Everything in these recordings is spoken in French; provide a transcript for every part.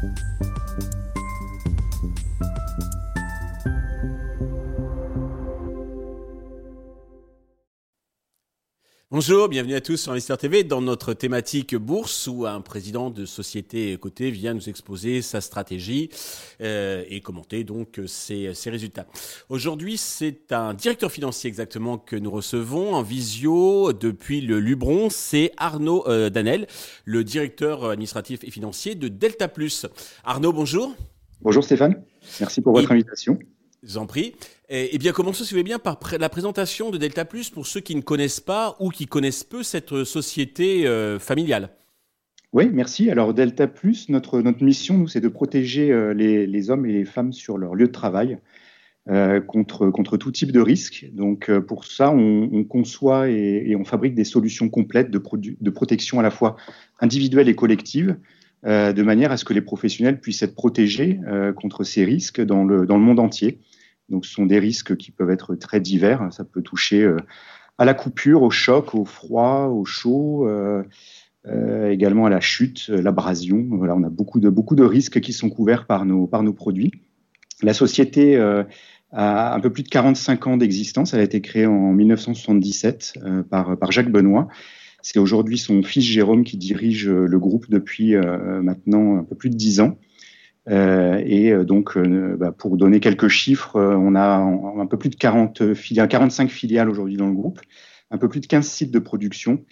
Bye. Bonjour, bienvenue à tous sur Investir TV dans notre thématique bourse où un président de société cotée vient nous exposer sa stratégie euh, et commenter donc ses, résultats. Aujourd'hui, c'est un directeur financier exactement que nous recevons en visio depuis le Lubron, c'est Arnaud euh, Danel, le directeur administratif et financier de Delta Plus. Arnaud, bonjour. Bonjour Stéphane, merci pour votre invitation. Je vous en prie. Eh, bien, commençons, si vous voulez bien, par la présentation de Delta Plus pour ceux qui ne connaissent pas ou qui connaissent peu cette société euh, familiale. Oui, merci. Alors, Delta Plus, notre, notre mission, nous, c'est de protéger euh, les, hommes et les femmes sur leur lieu de travail euh, contre, contre tout type de risque. Donc, pour ça, on, conçoit et, on fabrique des solutions complètes de, de protection à la fois individuelle et collective. De manière à ce que les professionnels puissent être protégés contre ces risques dans le, dans le monde entier. Donc, ce sont des risques qui peuvent être très divers. Ça peut toucher euh, à la coupure, au choc, au froid, au chaud, euh, euh, également à la chute, l'abrasion. Voilà, on a beaucoup de, beaucoup de risques qui sont couverts par nos, par nos produits. La société a un peu plus de 45 ans d'existence. Elle a été créée en 1977 par, par Jacques Benoît. C'est aujourd'hui son fils Jérôme qui dirige le groupe depuis maintenant un peu plus de 10 ans. Euh, et euh, donc, euh, bah, pour donner quelques chiffres, on a un peu plus de 40 filiales, 45 filiales aujourd'hui dans le groupe, un peu plus de 15 sites de production,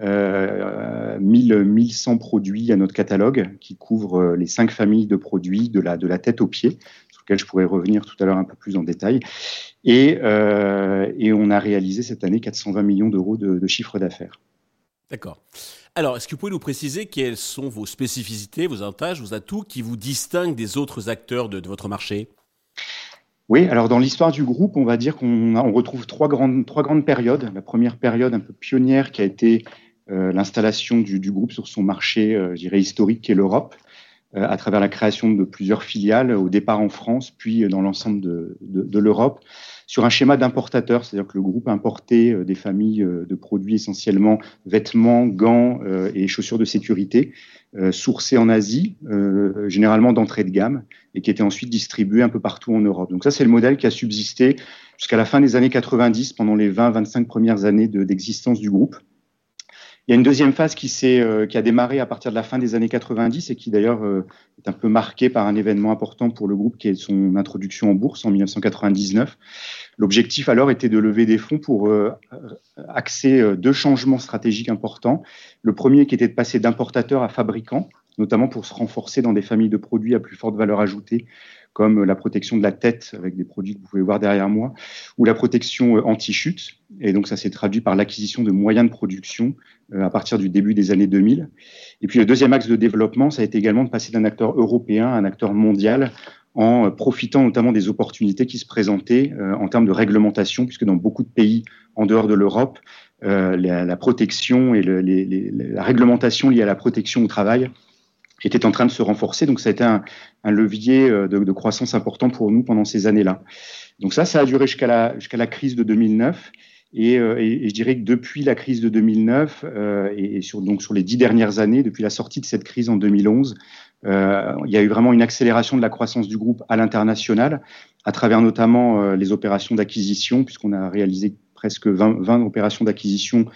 euh, 1000, 1100 produits à notre catalogue qui couvrent les cinq familles de produits de la, de la tête aux pieds, sur lesquels je pourrais revenir tout à l'heure un peu plus en détail. Et, euh, et on a réalisé cette année 420 millions d'euros de, de chiffre d'affaires. D'accord. Alors, est-ce que vous pouvez nous préciser quelles sont vos spécificités, vos avantages, vos atouts qui vous distinguent des autres acteurs de, votre marché? Oui, alors dans l'histoire du groupe, on va dire qu'on on retrouve trois grandes, trois grandes périodes. La première période un peu pionnière qui a été euh, l'installation du, groupe sur son marché, euh, je dirais historique, qui est l'Europe, euh, à travers la création de plusieurs filiales, au départ en France, puis dans l'ensemble de, de l'Europe sur un schéma d'importateur, c'est-à-dire que le groupe importait euh, des familles euh, de produits essentiellement vêtements, gants euh, et chaussures de sécurité, sourcés en Asie, généralement d'entrée de gamme, et qui étaient ensuite distribués un peu partout en Europe. Donc ça, c'est le modèle qui a subsisté jusqu'à la fin des années 90, pendant les 20-25 premières années d'existence du groupe. Il y a une deuxième phase qui, euh, qui a démarré à partir de la fin des années 90 et qui d'ailleurs euh, est un peu marquée par un événement important pour le groupe qui est son introduction en bourse en 1999. L'objectif alors était de lever des fonds pour euh, axer deux changements stratégiques importants. Le premier qui était de passer d'importateur à fabricant, notamment pour se renforcer dans des familles de produits à plus forte valeur ajoutée comme la protection de la tête avec des produits que vous pouvez voir derrière moi, ou la protection euh, anti-chute. Et donc ça s'est traduit par l'acquisition de moyens de production euh, à partir du début des années 2000. Et puis le deuxième axe de développement, ça a été également de passer d'un acteur européen à un acteur mondial en profitant notamment des opportunités qui se présentaient euh, en termes de réglementation, puisque dans beaucoup de pays en dehors de l'Europe, la, protection et la réglementation liée à la protection au travail était en train de se renforcer. Donc ça a été un, levier euh, de, croissance important pour nous pendant ces années-là. Donc ça, ça a duré jusqu'à la, jusqu'à la crise de 2009. Euh, et, et, je dirais que depuis la crise de 2009 euh, et, sur, donc sur les dix dernières années, depuis la sortie de cette crise en 2011, euh, il y a eu vraiment une accélération de la croissance du groupe à l'international, à travers notamment euh, les opérations d'acquisition, puisqu'on a réalisé presque 20, 20 opérations d'acquisition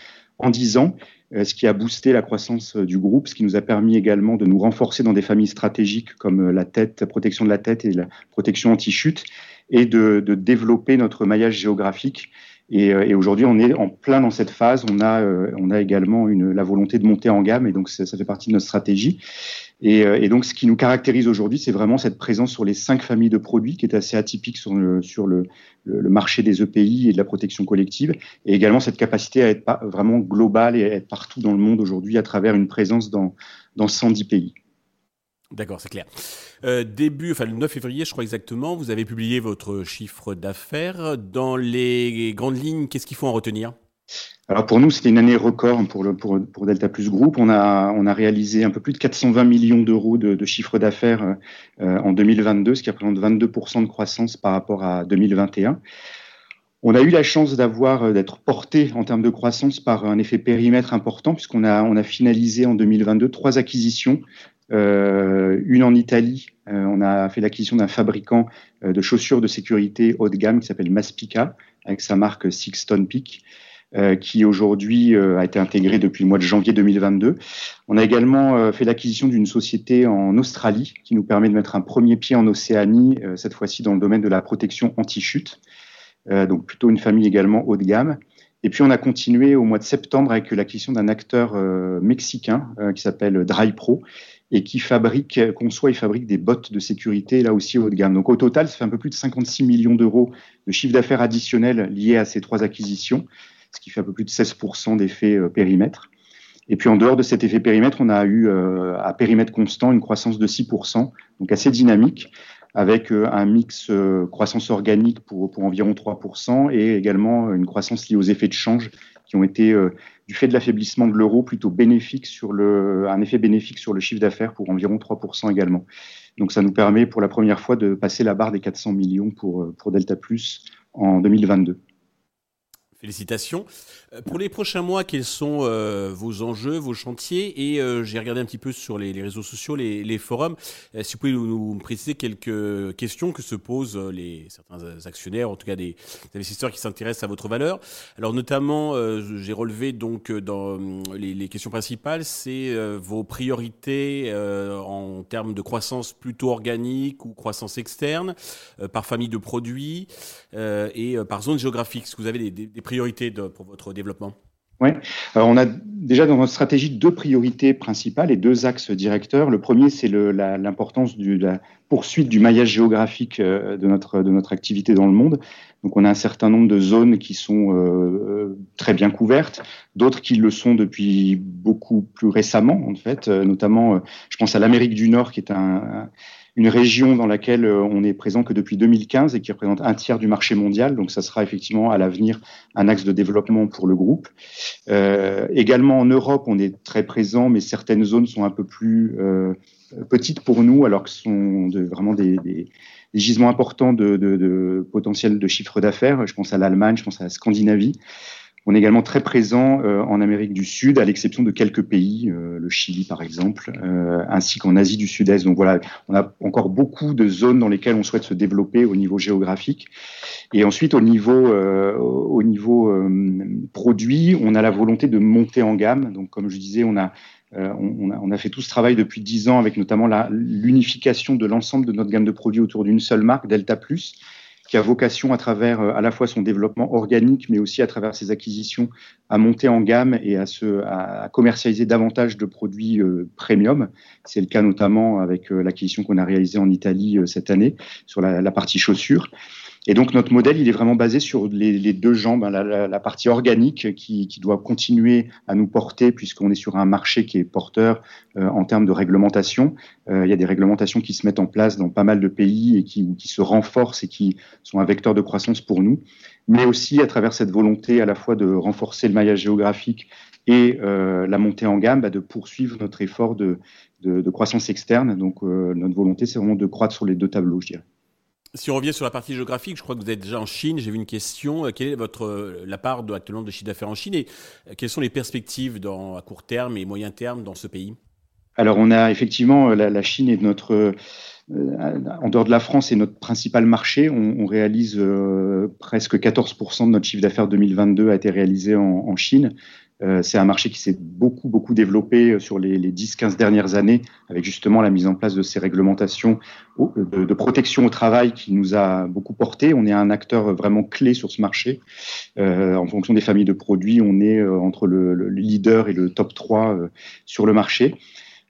en 10 ans, euh, ce qui a boosté la croissance euh, du groupe, ce qui nous a permis également de nous renforcer dans des familles stratégiques comme euh, la tête, protection de la tête et la protection anti-chute, et de, de, développer notre maillage géographique. Et, et aujourd'hui, on est en plein dans cette phase. On a, on a également une, la volonté de monter en gamme, et donc ça, fait partie de notre stratégie. Et, et, donc, ce qui nous caractérise aujourd'hui, c'est vraiment cette présence sur les cinq familles de produits, qui est assez atypique sur le, marché des EPI et de la protection collective, et également cette capacité à être vraiment globale et à être partout dans le monde aujourd'hui à travers une présence dans, dans 110 pays. D'accord, c'est clair. Euh, début, enfin le 9 février, je crois exactement, vous avez publié votre chiffre d'affaires. Dans les grandes lignes, qu'est-ce qu'il faut en retenir? Alors pour nous, c'était une année record pour, pour, Delta Plus Group. On a, réalisé un peu plus de 420 millions d'euros de, chiffre d'affaires euh, en 2022, ce qui représente 22% de croissance par rapport à 2021. On a eu la chance euh, d'être porté en termes de croissance par un effet périmètre important, puisqu'on a, on a finalisé en 2022 trois acquisitions une en Italie. on a fait l'acquisition d'un fabricant de chaussures de sécurité haut de gamme qui s'appelle Maspica, avec sa marque Sixton Peak. Euh, qui aujourd'hui euh, a été intégré depuis le mois de janvier 2022. On a également euh, fait l'acquisition d'une société en Australie qui nous permet de mettre un premier pied en Océanie, cette fois-ci dans le domaine de la protection anti-chute. donc plutôt une famille également haut de gamme. Et puis on a continué au mois de septembre avec l'acquisition d'un acteur mexicain qui s'appelle DryPro et qui fabrique, conçoit et fabrique des bottes de sécurité là aussi haut de gamme. Donc au total, ça fait un peu plus de 56 millions d'euros de chiffre d'affaires additionnel lié à ces trois acquisitions ce qui fait un peu plus de 16% d'effet euh, périmètre. Et puis en dehors de cet effet périmètre, on a eu euh, à périmètre constant une croissance de 6%, donc assez dynamique, avec euh, un mix croissance organique pour environ 3% et également une croissance liée aux effets de change qui ont été, du fait de l'affaiblissement de l'euro, plutôt bénéfiques sur le, un effet bénéfique sur le chiffre d'affaires pour environ 3% également. Donc ça nous permet pour la première fois de passer la barre des 400 millions pour, pour Delta Plus en 2022. Félicitations. Euh, pour les prochains mois, quels sont euh, vos enjeux, vos chantiers? Et euh, j'ai regardé un petit peu sur les, réseaux sociaux, les, forums. si vous pouvez nous, préciser quelques questions que se posent les, certains actionnaires, en tout cas des, investisseurs qui s'intéressent à votre valeur. Alors notamment, j'ai relevé donc dans les, les questions principales, c'est vos priorités en termes de croissance plutôt organique ou croissance externe, par famille de produits et par zone géographique. Est-ce que vous avez des, des priorités pour votre développement oui, on a déjà dans notre stratégie deux priorités principales et deux axes directeurs. Le premier, c'est l'importance de la poursuite du maillage géographique euh, de notre, de notre activité dans le monde. Donc, on a un certain nombre de zones qui sont euh, très bien couvertes, d'autres qui le sont depuis beaucoup plus récemment, en fait. Euh, notamment, je pense à l'Amérique du Nord, qui est un une région dans laquelle euh, on est présent que depuis 2015 et qui représente un tiers du marché mondial. Donc, ça sera effectivement à l'avenir un axe de développement pour le groupe. Euh, également en Europe, on est très présent, mais certaines zones sont un peu plus euh, petites pour nous, alors que ce sont de, vraiment des, des, des, gisements importants de, de, de potentiel de chiffre d'affaires. Je pense à l'Allemagne, je pense à la Scandinavie. On est également très présent euh, en Amérique du Sud, à l'exception de quelques pays, euh, le Chili par exemple, euh, ainsi qu'en Asie du Sud-Est. Donc voilà, on a encore beaucoup de zones dans lesquelles on souhaite se développer au niveau géographique. Et ensuite, au niveau, au niveau produit, on a la volonté de monter en gamme. Donc comme je disais, on a a, on, a, fait tout ce travail depuis dix ans avec notamment l'unification de l'ensemble de notre gamme de produits autour d'une seule marque, Delta Plus, qui a vocation à travers euh, à la fois son développement organique, mais aussi à travers ses acquisitions, à monter en gamme et à, se, à commercialiser davantage de produits euh, premium. C'est le cas notamment avec euh, l'acquisition qu'on a réalisée en Italie cette année sur la, la partie chaussures. Et donc notre modèle, il est vraiment basé sur les, deux jambes, hein, la, partie organique qui, doit continuer à nous porter puisqu'on est sur un marché qui est porteur euh, en termes de réglementation. Euh, il y a des réglementations qui se mettent en place dans pas mal de pays et qui, se renforcent et qui sont un vecteur de croissance pour nous, mais aussi à travers cette volonté à la fois de renforcer le maillage géographique et euh, la montée en gamme, bah, de poursuivre notre effort de, croissance externe. Donc notre volonté, c'est vraiment de croître sur les deux tableaux, je dirais. Si on revient sur la partie géographique, je crois que vous êtes déjà en Chine. J'ai vu une question. Euh, quelle est votre euh, la part de, actuellement de chiffre d'affaires en Chine et euh, quelles sont les perspectives dans, à court terme et moyen terme dans ce pays? Alors, on a effectivement la, Chine est notre en dehors de la France, c'est notre principal marché. On, réalise presque 14% de notre chiffre d'affaires 2022 a été réalisé en, en Chine. Euh, c'est un marché qui s'est beaucoup, beaucoup développé euh, sur les, les 10-15 dernières années, avec justement la mise en place de ces réglementations de, de, protection au travail qui nous a beaucoup porté. On est un acteur vraiment clé sur ce marché. Euh, en fonction des familles de produits, on est euh, entre le, le, leader et le top 3 sur le marché.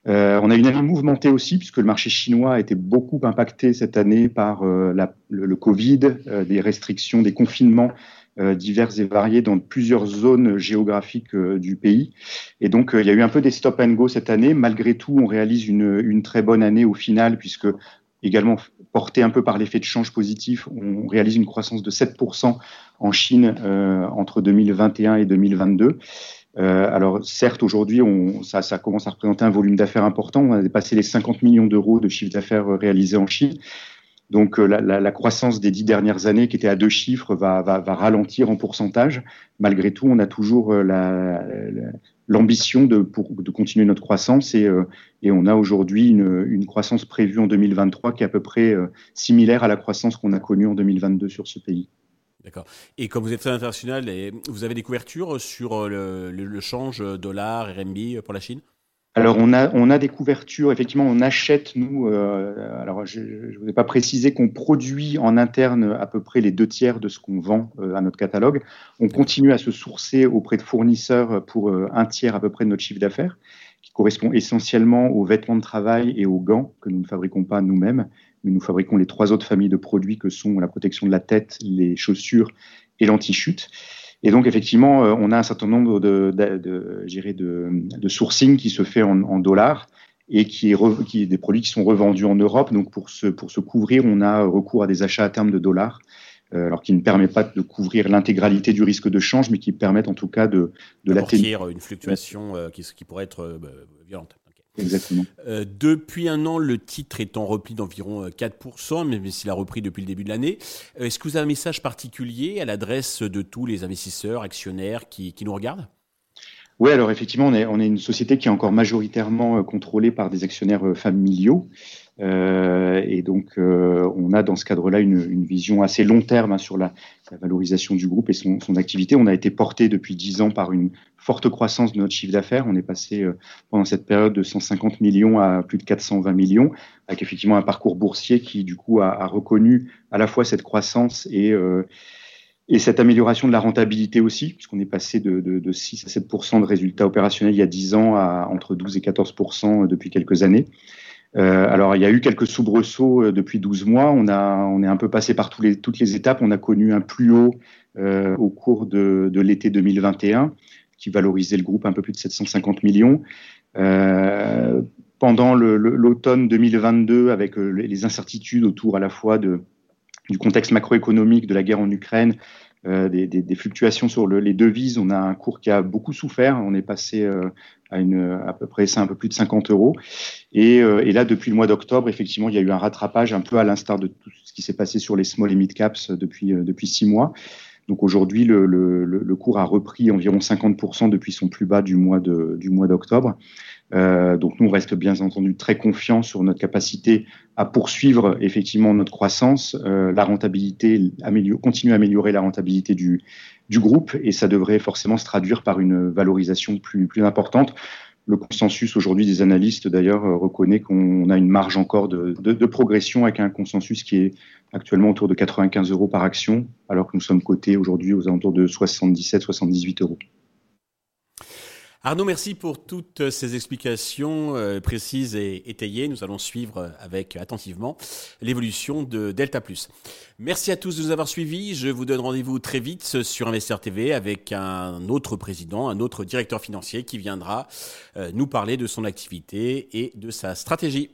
Euh, on a une année mouvementée aussi, puisque le marché chinois a été beaucoup impacté cette année par la, le, Covid, des restrictions, des confinements euh, diverses et variées dans plusieurs zones géographiques euh, du pays. Et donc, euh, il y a eu un peu des stop and go cette année. Malgré tout, on réalise une, très bonne année au final, puisque également porté un peu par l'effet de change positif, on réalise une croissance de 7% en Chine euh, entre 2021 et 2022. Euh, alors certes, aujourd'hui, ça, commence à représenter un volume d'affaires important. On a dépassé les 50 millions d'euros de chiffre d'affaires réalisé en Chine. Donc la, croissance des dix dernières années, qui était à deux chiffres, va, ralentir en pourcentage. Malgré tout, on a toujours l'ambition de, continuer notre croissance et, on a aujourd'hui une, une, croissance prévue en 2023 qui est à peu près similaire à la croissance qu'on a connue en 2022 sur ce pays. D'accord. Et comme vous êtes très international, vous avez des couvertures sur le, le, change dollar, RMB pour la Chine? Alors on a on a des couvertures. Effectivement, on achète nous. Euh, alors je ne vous ai pas précisé qu'on produit en interne à peu près les deux tiers de ce qu'on vend euh, à notre catalogue. On continue à se sourcer auprès de fournisseurs pour euh, un tiers à peu près de notre chiffre d'affaires, qui correspond essentiellement aux vêtements de travail et aux gants que nous ne fabriquons pas nous-mêmes, mais nous fabriquons les trois autres familles de produits que sont la protection de la tête, les chaussures et l'anti-chute. Et donc, effectivement, euh, on a un certain nombre de, de, de, de sourcing qui se fait en, en dollars et qui est, qui est, des produits qui sont revendus en Europe. Donc, pour se, pour se couvrir, on a recours à des achats à terme de dollars, euh, alors qui ne permet pas de couvrir l'intégralité du risque de change, mais qui permettent en tout cas de, de l'atténuer. une fluctuation euh, qui, qui, pourrait être violente. Exactement. Euh, depuis un an, le titre est en repli d'environ 4%, euh, même s'il a repris depuis le début de l'année. Euh, est-ce que vous avez un message particulier à l'adresse de tous les investisseurs, actionnaires qui, qui nous regardent? Oui, alors effectivement, on est, on est, une société qui est encore majoritairement contrôlée par des actionnaires familiaux. Euh, et donc, euh, on a dans ce cadre-là une, une, vision assez long terme hein, sur la, la, valorisation du groupe et son, son, activité. On a été porté depuis dix ans par une forte croissance de notre chiffre d'affaires. On est passé euh, pendant cette période de 150 millions à plus de 420 millions, avec effectivement un parcours boursier qui, du coup, a, a reconnu à la fois cette croissance et et cette amélioration de la rentabilité aussi, puisqu'on est passé de, de, de 6 à 7 de résultats opérationnels il y a 10 ans à entre 12 et 14% depuis quelques années. Euh, alors, il y a eu quelques soubresauts euh, depuis 12 mois. On, a, on est un peu passé par tous les, toutes les étapes. On a connu un plus haut euh, au cours de, de l'été 2021, qui valorisait le groupe un peu plus de 750 millions. Pendant l'automne 2022, avec les incertitudes autour à la fois de, du contexte macroéconomique, de la guerre en Ukraine, euh, des, des, des, fluctuations sur le, les devises. On a un cours qui a beaucoup souffert. On est passé euh, à, une, à peu près un peu plus de 50 euros. Et, euh, et là, depuis le mois d'octobre, effectivement, il y a eu un rattrapage un peu à l'instar de tout ce qui s'est passé sur les small et mid caps depuis, depuis six mois. Donc aujourd'hui, le, le, le, cours a repris environ 50% depuis son plus bas du mois d'octobre. Euh, donc nous, on reste bien entendu très confiants sur notre capacité à poursuivre effectivement notre croissance, euh, la rentabilité, continuer à améliorer la rentabilité du, groupe et ça devrait forcément se traduire par une valorisation plus, importante. Le consensus aujourd'hui des analystes d'ailleurs euh, reconnaît qu'on a une marge encore de, progression avec un consensus qui est actuellement autour de 95 euros par action, alors que nous sommes cotés aujourd'hui aux alentours de 77-78 euros. Arnaud, merci pour toutes ces explications euh, précises et étayées. Nous allons suivre avec attentivement l'évolution de Delta Plus. Merci à tous de nous avoir suivis. Je vous donne rendez-vous très vite sur Investir TV avec un autre président, un autre directeur financier qui viendra euh, nous parler de son activité et de sa stratégie.